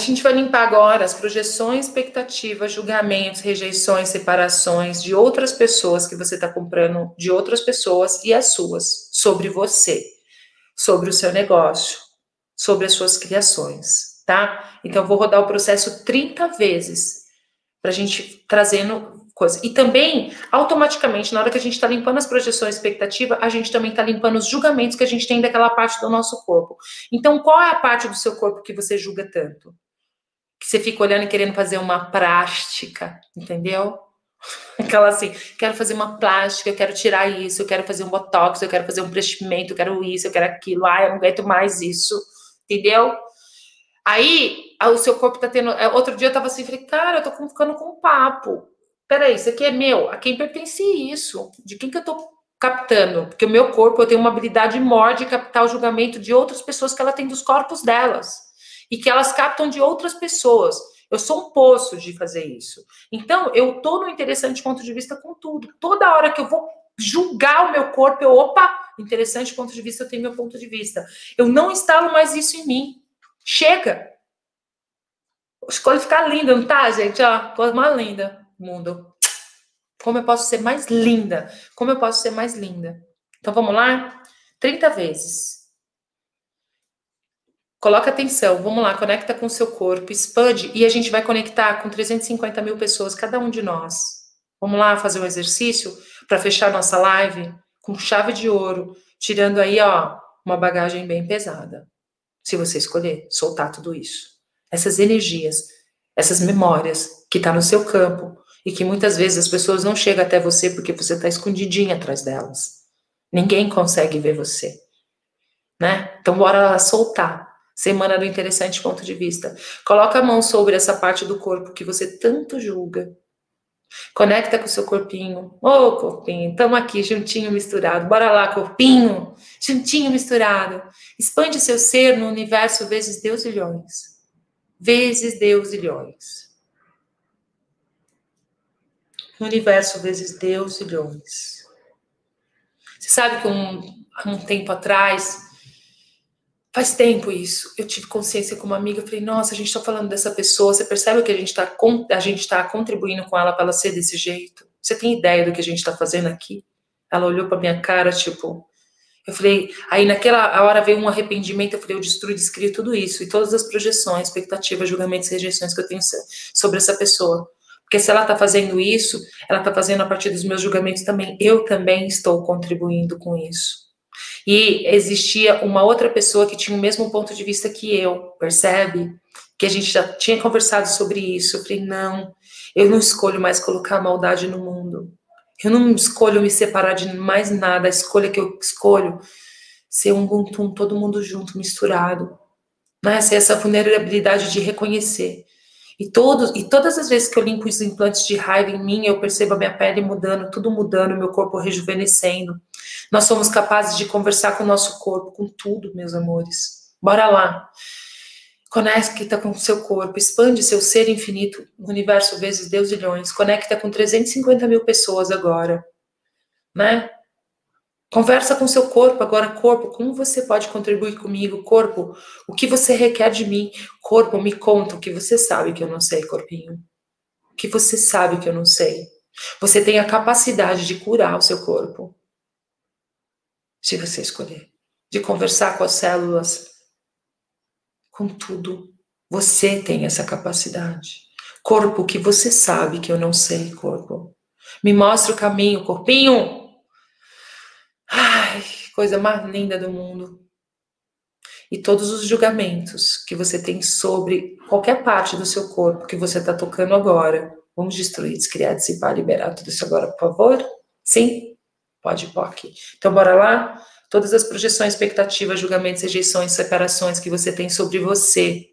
gente vai limpar agora as projeções, expectativas, julgamentos, rejeições, separações de outras pessoas que você está comprando, de outras pessoas e as suas, sobre você, sobre o seu negócio, sobre as suas criações, tá? Então, vou rodar o processo 30 vezes para a gente trazendo coisa. E também, automaticamente, na hora que a gente está limpando as projeções expectativa, a gente também está limpando os julgamentos que a gente tem daquela parte do nosso corpo. Então, qual é a parte do seu corpo que você julga tanto? Que você fica olhando e querendo fazer uma plástica, entendeu? Aquela assim, quero fazer uma plástica, eu quero tirar isso, eu quero fazer um botox, eu quero fazer um preenchimento, eu quero isso, eu quero aquilo, ai, eu não aguento mais isso, entendeu? Aí, o seu corpo tá tendo. É, outro dia eu tava assim, falei, cara, eu tô ficando com um papo peraí, isso aqui é meu, a quem pertence isso? De quem que eu tô captando? Porque o meu corpo, eu tenho uma habilidade maior de captar o julgamento de outras pessoas que ela tem dos corpos delas. E que elas captam de outras pessoas. Eu sou um poço de fazer isso. Então, eu tô no interessante ponto de vista com tudo. Toda hora que eu vou julgar o meu corpo, eu, opa, interessante ponto de vista, eu tenho meu ponto de vista. Eu não instalo mais isso em mim. Chega! Escolhe ficar linda, não tá, gente? Ó, coisa mais linda mundo. Como eu posso ser mais linda? Como eu posso ser mais linda? Então vamos lá? 30 vezes. Coloca atenção, vamos lá, conecta com o seu corpo, expande e a gente vai conectar com 350 mil pessoas, cada um de nós. Vamos lá fazer um exercício para fechar nossa live com chave de ouro, tirando aí, ó, uma bagagem bem pesada. Se você escolher soltar tudo isso. Essas energias, essas memórias que tá no seu campo, e que muitas vezes as pessoas não chegam até você porque você está escondidinha atrás delas. Ninguém consegue ver você, né? Então bora lá soltar. Semana do interessante ponto de vista. Coloca a mão sobre essa parte do corpo que você tanto julga. Conecta com o seu corpinho. Ô, oh, corpinho, estamos aqui juntinho misturado. Bora lá, corpinho, juntinho misturado. Expande seu ser no universo vezes Deus ilhões. Vezes Deus ilhões no universo vezes Deus ilhões. Você sabe que um, um tempo atrás, faz tempo isso, eu tive consciência com uma amiga, falei, nossa, a gente está falando dessa pessoa, você percebe que a gente está a gente tá contribuindo com ela para ela ser desse jeito? Você tem ideia do que a gente está fazendo aqui? Ela olhou para minha cara, tipo, eu falei, aí naquela hora veio um arrependimento, eu falei, eu destruí, descrevi tudo isso, e todas as projeções, expectativas, julgamentos e rejeições que eu tenho sobre essa pessoa. Porque se ela está fazendo isso, ela está fazendo a partir dos meus julgamentos também. Eu também estou contribuindo com isso. E existia uma outra pessoa que tinha o mesmo ponto de vista que eu, percebe? Que a gente já tinha conversado sobre isso. Eu falei, não, eu não escolho mais colocar maldade no mundo. Eu não escolho me separar de mais nada. A escolha que eu escolho ser um buntum, todo mundo junto, misturado. Ser essa vulnerabilidade de reconhecer e, todos, e todas as vezes que eu limpo os implantes de raiva em mim, eu percebo a minha pele mudando, tudo mudando, meu corpo rejuvenescendo. Nós somos capazes de conversar com o nosso corpo, com tudo, meus amores. Bora lá. Conecta com o seu corpo, expande seu ser infinito, universo vezes Deus milhões. Conecta com 350 mil pessoas agora, né? Conversa com seu corpo agora, corpo, como você pode contribuir comigo, corpo? O que você requer de mim? Corpo, me conta o que você sabe que eu não sei, corpinho. O que você sabe que eu não sei? Você tem a capacidade de curar o seu corpo. Se você escolher, de conversar com as células, com tudo. Você tem essa capacidade. Corpo, o que você sabe que eu não sei, corpo. Me mostra o caminho, corpinho. Ai, coisa mais linda do mundo. E todos os julgamentos que você tem sobre qualquer parte do seu corpo que você está tocando agora, vamos destruir, descriar, dissipar, liberar tudo isso agora, por favor? Sim? Pode aqui. Então, bora lá? Todas as projeções, expectativas, julgamentos, rejeições, separações que você tem sobre você,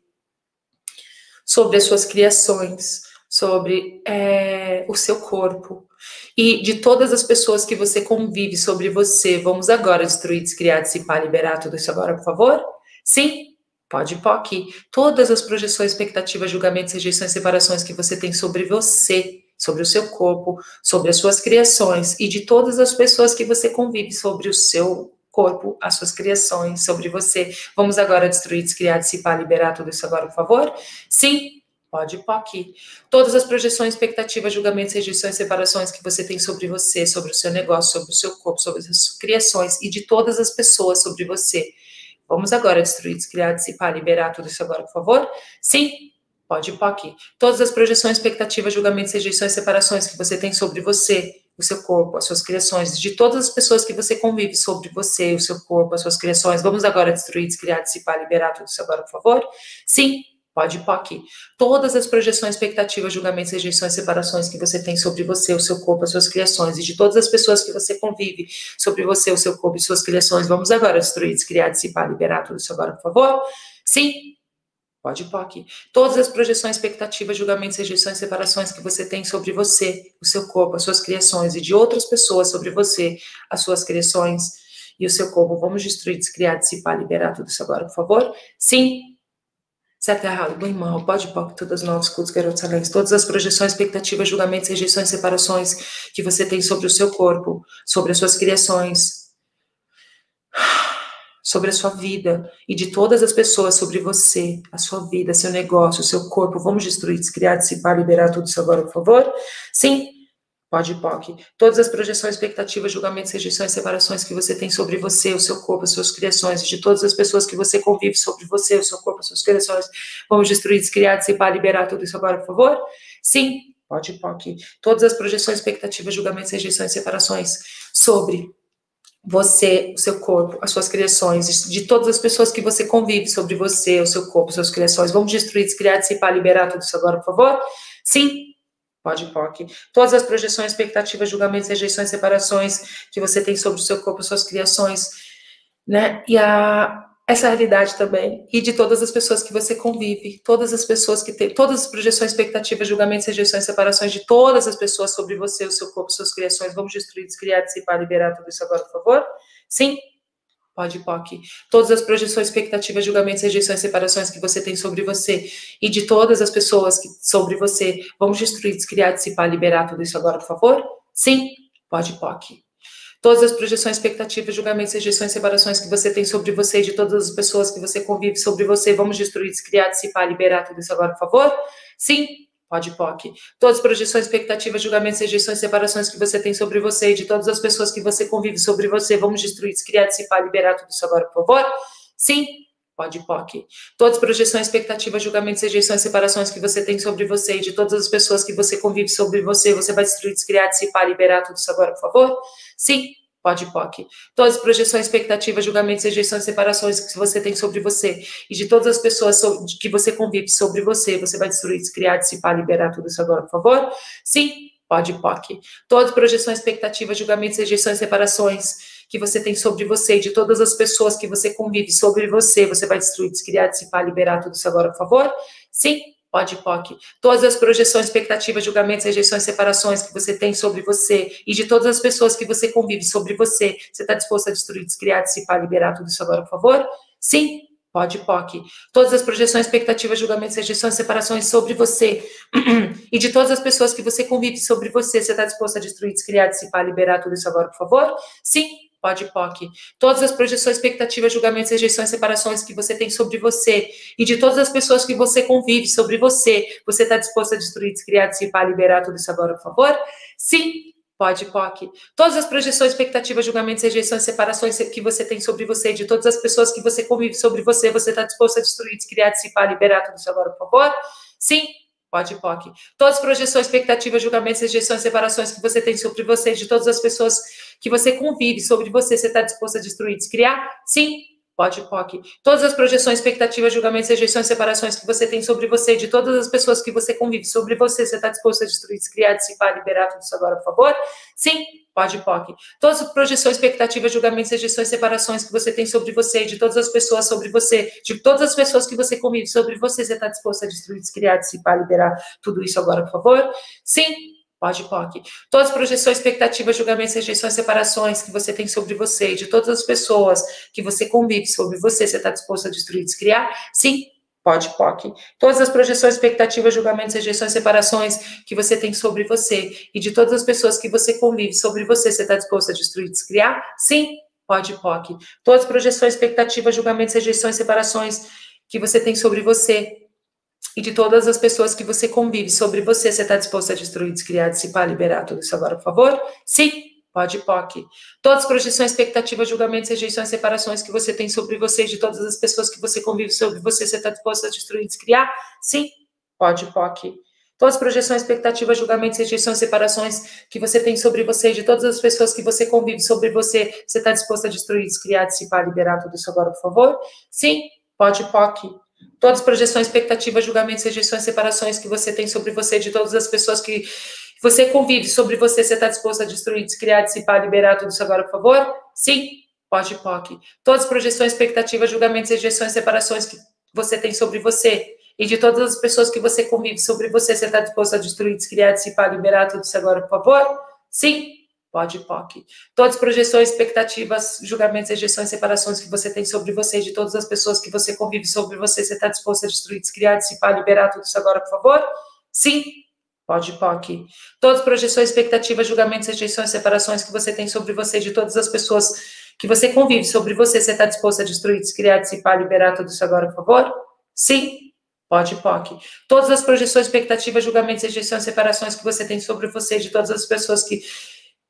sobre as suas criações, sobre é, o seu corpo, e de todas as pessoas que você convive sobre você. Vamos agora destruir, descriar, dissipar, liberar tudo isso agora, por favor? Sim? Pode aqui. Todas as projeções, expectativas, julgamentos, rejeições, separações que você tem sobre você, sobre o seu corpo, sobre as suas criações e de todas as pessoas que você convive sobre o seu corpo, as suas criações, sobre você. Vamos agora destruir, descriar, dissipar, liberar tudo isso agora, por favor? Sim, Pode POC. Todas as projeções, expectativas, julgamentos, rejeições, separações que você tem sobre você, sobre o seu negócio, sobre o seu corpo, sobre as suas criações e de todas as pessoas sobre você. Vamos agora destruir, descriar, dissipar, liberar tudo isso agora, por favor? Sim? Pode POC. Todas as projeções, expectativas, julgamentos, rejeições, separações que você tem sobre você, o seu corpo, as suas criações, de todas as pessoas que você convive sobre você, o seu corpo, as suas criações. Vamos agora destruir, descriar, dissipar, liberar tudo isso agora, por favor? Sim? Pode POC. Todas as projeções, expectativas, julgamentos, rejeições, separações que você tem sobre você, o seu corpo, as suas criações, e de todas as pessoas que você convive sobre você, o seu corpo e suas criações. Vamos agora destruir, descriar, dissipar, liberar tudo isso agora, por favor? Sim? Pode POC. Todas as projeções, expectativas, julgamentos, rejeições, separações que você tem sobre você, o seu corpo, as suas criações, e de outras pessoas sobre você, as suas criações e o seu corpo. Vamos destruir, descriar, dissipar, liberar tudo isso agora, por favor? Sim? Certo, errado, bom e mal, pode, pode, todas as novas cultos, garotos excelentes, todas as projeções, expectativas, julgamentos, rejeições, separações que você tem sobre o seu corpo, sobre as suas criações, sobre a sua vida e de todas as pessoas sobre você, a sua vida, seu negócio, seu corpo. Vamos destruir, descriar, dissipar, liberar tudo isso agora, por favor? Sim, Pode POC. Todas as projeções, expectativas, julgamentos, rejeições, separações que você tem sobre você, o seu corpo, as suas criações, de todas as pessoas que você convive sobre você, o seu corpo, as suas criações, vamos destruir, descriar, dissipar, liberar tudo isso agora, por favor? Sim, pode POC. Todas as projeções, expectativas, julgamentos, rejeições, separações sobre você, o seu corpo, as suas criações, de todas as pessoas que você convive sobre você, o seu corpo, as suas criações, vamos destruir, descriar, dissipar, liberar tudo isso agora, por favor? Sim, Pode POC. Todas as projeções, expectativas, julgamentos, rejeições, separações que você tem sobre o seu corpo, suas criações, né? E a, essa realidade também. E de todas as pessoas que você convive, todas as pessoas que têm, todas as projeções, expectativas, julgamentos, rejeições, separações de todas as pessoas sobre você, o seu corpo, suas criações. Vamos destruir, descriar, dissipar, liberar tudo isso agora, por favor? Sim? Pode, POC. Todas as projeções, expectativas, julgamentos, rejeições, separações que você tem sobre você e de todas as pessoas que, sobre você. Vamos destruir, descriar, dissipar, liberar tudo isso agora, por favor? Sim? Pode, POC. Todas as projeções, expectativas, julgamentos, rejeições, separações que você tem sobre você e de todas as pessoas que você convive sobre você. Vamos destruir, descriar, dissipar, liberar tudo isso agora, por favor? Sim? Pode POC. Todas as projeções, expectativas, julgamentos, rejeições, separações que você tem sobre você e de todas as pessoas que você convive sobre você. Vamos destruir, descriar, dissipar, liberar tudo isso agora, por favor? Sim? Pode POC. Todas as projeções, expectativas, julgamentos, rejeições, separações que você tem sobre você e de todas as pessoas que você convive sobre você. Você vai destruir, descriar, dissipar, liberar tudo isso agora, por favor? Sim? Pode POC. Todas as projeções, expectativas, julgamentos, rejeições, separações que você tem sobre você e de todas as pessoas que você convive sobre você, você vai destruir, descriar, dissipar, liberar tudo isso agora, por favor? Sim, pode POC. Todas as projeções, expectativas, julgamentos, rejeições, separações que você tem sobre você e de todas as pessoas que você convive sobre você, você vai destruir, descriar, dissipar, liberar tudo isso agora, por favor? Sim, Pode POC. Todas as projeções, expectativas, julgamentos, rejeições, separações que você tem sobre você e de todas as pessoas que você convive sobre você, você está disposto a destruir, descriar, dissipar, liberar tudo isso agora, por favor? Sim? Pode POC. Todas as projeções, expectativas, julgamentos, rejeições, separações sobre você e de todas as pessoas que você convive sobre você, você está disposto a destruir, descriar, dissipar, liberar tudo isso agora, por favor? Sim? Pode POC. Todas as projeções, expectativas, julgamentos, rejeições, separações que você tem sobre você e de todas as pessoas que você convive sobre você, você está disposto a destruir, descriar, dissipar, liberar tudo isso agora, por favor? Sim, Pode, POC. Todas as projeções, expectativas, julgamentos, rejeições, separações que você tem sobre você, de todas as pessoas que você convive sobre você, você está disposto a destruir, descriar, dissipar, liberar tudo isso agora, por favor? Sim, Pode POC. Todas as projeções, expectativas, julgamentos, rejeições, separações que você tem sobre você, de todas as pessoas que você convive sobre você, você está disposto a destruir, descriar? Sim, pode POC. Todas as projeções, expectativas, julgamentos, rejeições, separações que você tem sobre você, de todas as pessoas que você convive sobre você, você está disposto a destruir, descriar, dissipar, liberar tudo isso agora, por favor? Sim, Pode POC. Todas as projeções, expectativas, julgamentos, rejeições, separações que você tem sobre você, de todas as pessoas sobre você, de todas as pessoas que você convive sobre você, você está disposto a destruir, descriar, dissipar, liberar tudo isso agora, por favor? Sim, Pode POC. Todas as projeções, expectativas, julgamentos, rejeições, separações que você tem sobre você, de todas as pessoas que você convive sobre você, você está disposto a destruir, descriar? Sim, Pode, POC. Todas as projeções, expectativas, julgamentos, rejeições, separações que você tem sobre você e de todas as pessoas que você convive sobre você, você está disposto a destruir, descriar? Sim. pode POC. Todas as projeções, expectativas, julgamentos, rejeições, separações que você tem sobre você e de todas as pessoas que você convive sobre você, você está disposto a destruir, descriar, dissipar, liberar tudo isso agora, por favor? Sim, pode POC. Todas as projeções, expectativas, julgamentos, rejeições, separações que você tem sobre você de todas as pessoas que você convive sobre você, você está disposto a destruir, descriar? Sim, pode POC. Todas as projeções, expectativas, julgamentos, rejeições, separações que você tem sobre você, de todas as pessoas que você convive sobre você, você está disposto a destruir, descriar, dissipar, liberar tudo isso agora, por favor? Sim, pode POC. Todas as projeções, expectativas, julgamentos, rejeições, separações que você tem sobre você, de todas as pessoas que você convive sobre você, você está disposto a destruir, descriar, dissipar, liberar tudo isso agora, por favor? Sim, pode POC. Todas as projeções, expectativas, julgamentos, rejeições, separações que você tem sobre você, e de todas as pessoas que você convive sobre você, você está disposto a destruir, descriar, dissipar, liberar tudo isso agora, por favor? Sim, pode, POC. Todas as projeções, expectativas, julgamentos, rejeições, separações que você tem sobre você, de todas as pessoas que você convive sobre você, você está disposto a destruir, descriar, dissipar, liberar tudo isso agora, por favor? Sim, pode, POC. Todas as projeções, expectativas, julgamentos, rejeições, separações que você tem sobre você, de todas as pessoas que você convive sobre você, você está disposto a destruir, descriar, dissipar, liberar tudo isso agora, por favor? Sim, Pode, POC. Todas as projeções, expectativas, julgamentos, rejeições, separações que você tem sobre você, de todas as pessoas que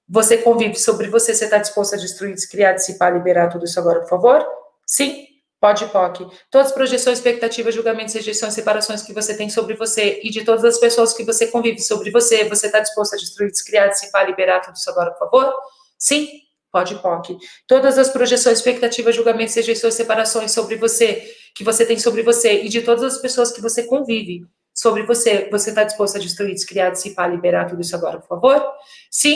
você convive sobre você, você está disposto a destruir, descriar, dissipar, liberar tudo isso agora, por favor? Sim, pode, POC. Todas as projeções, expectativas, julgamentos, rejeições, separações que você tem sobre você e de todas as pessoas que você convive sobre você, você está disposto a destruir, descriar, dissipar, liberar tudo isso agora, por favor? Sim, pode, POC. Todas as projeções, expectativas, julgamentos, rejeições, separações sobre você que você tem sobre você e de todas as pessoas que você convive sobre você, você está disposto a destruir, descriar, dissipar, liberar tudo isso agora, por favor? Sim,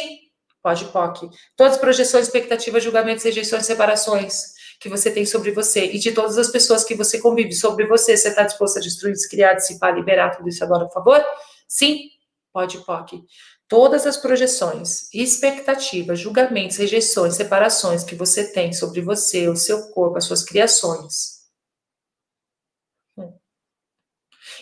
pode, POC. Todas as projeções, expectativas, julgamentos, rejeições, separações que você tem sobre você e de todas as pessoas que você convive sobre você, você está disposto a destruir, descriar, dissipar, liberar tudo isso agora, por favor? Sim, pode, POC. Todas as projeções, expectativas, julgamentos, rejeições, separações que você tem sobre você, o seu corpo, as suas criações,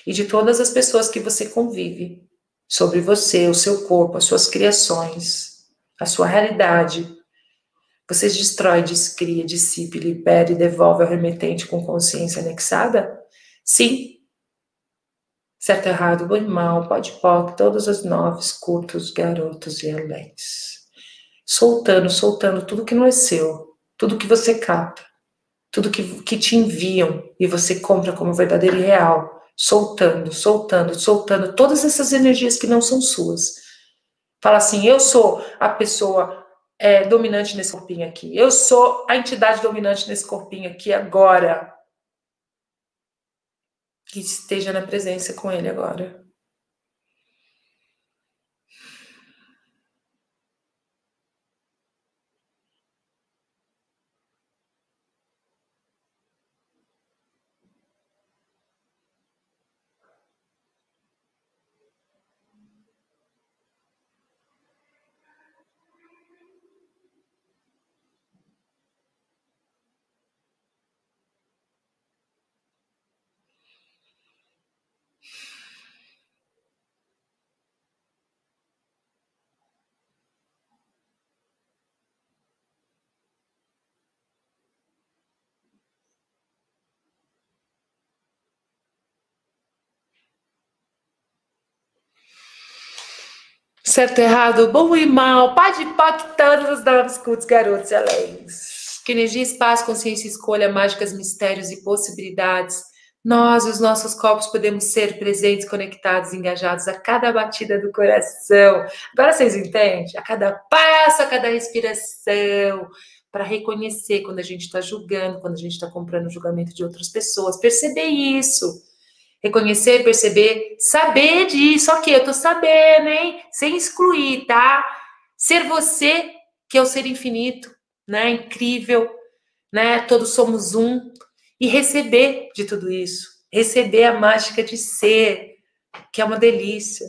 e de todas as pessoas que você convive, sobre você, o seu corpo, as suas criações, a sua realidade. Você destrói, descria, dissipe, libera e devolve ao remetente com consciência anexada? Sim. Certo, errado, bom e mal, pode, pode, todos os nove, curtos, garotos e aléns. Soltando, soltando tudo que não é seu, tudo que você capta, tudo que, que te enviam e você compra como verdadeiro e real soltando, soltando, soltando todas essas energias que não são suas. Fala assim: eu sou a pessoa é, dominante nesse corpinho aqui, eu sou a entidade dominante nesse corpinho aqui agora. Que esteja na presença com ele agora. Certo, errado, bom e mal, pode, pode, todos os nomes cultos, garotos e além. Que energia, espaço, consciência, escolha, mágicas, mistérios e possibilidades. Nós, os nossos corpos, podemos ser presentes, conectados, engajados a cada batida do coração. Agora vocês entendem? A cada passo, a cada respiração, para reconhecer quando a gente está julgando, quando a gente está comprando o julgamento de outras pessoas. Perceber isso Reconhecer, perceber, saber disso, ok, eu tô sabendo, hein? Sem excluir, tá? Ser você, que é o ser infinito, né? Incrível, né? Todos somos um. E receber de tudo isso. Receber a mágica de ser, que é uma delícia.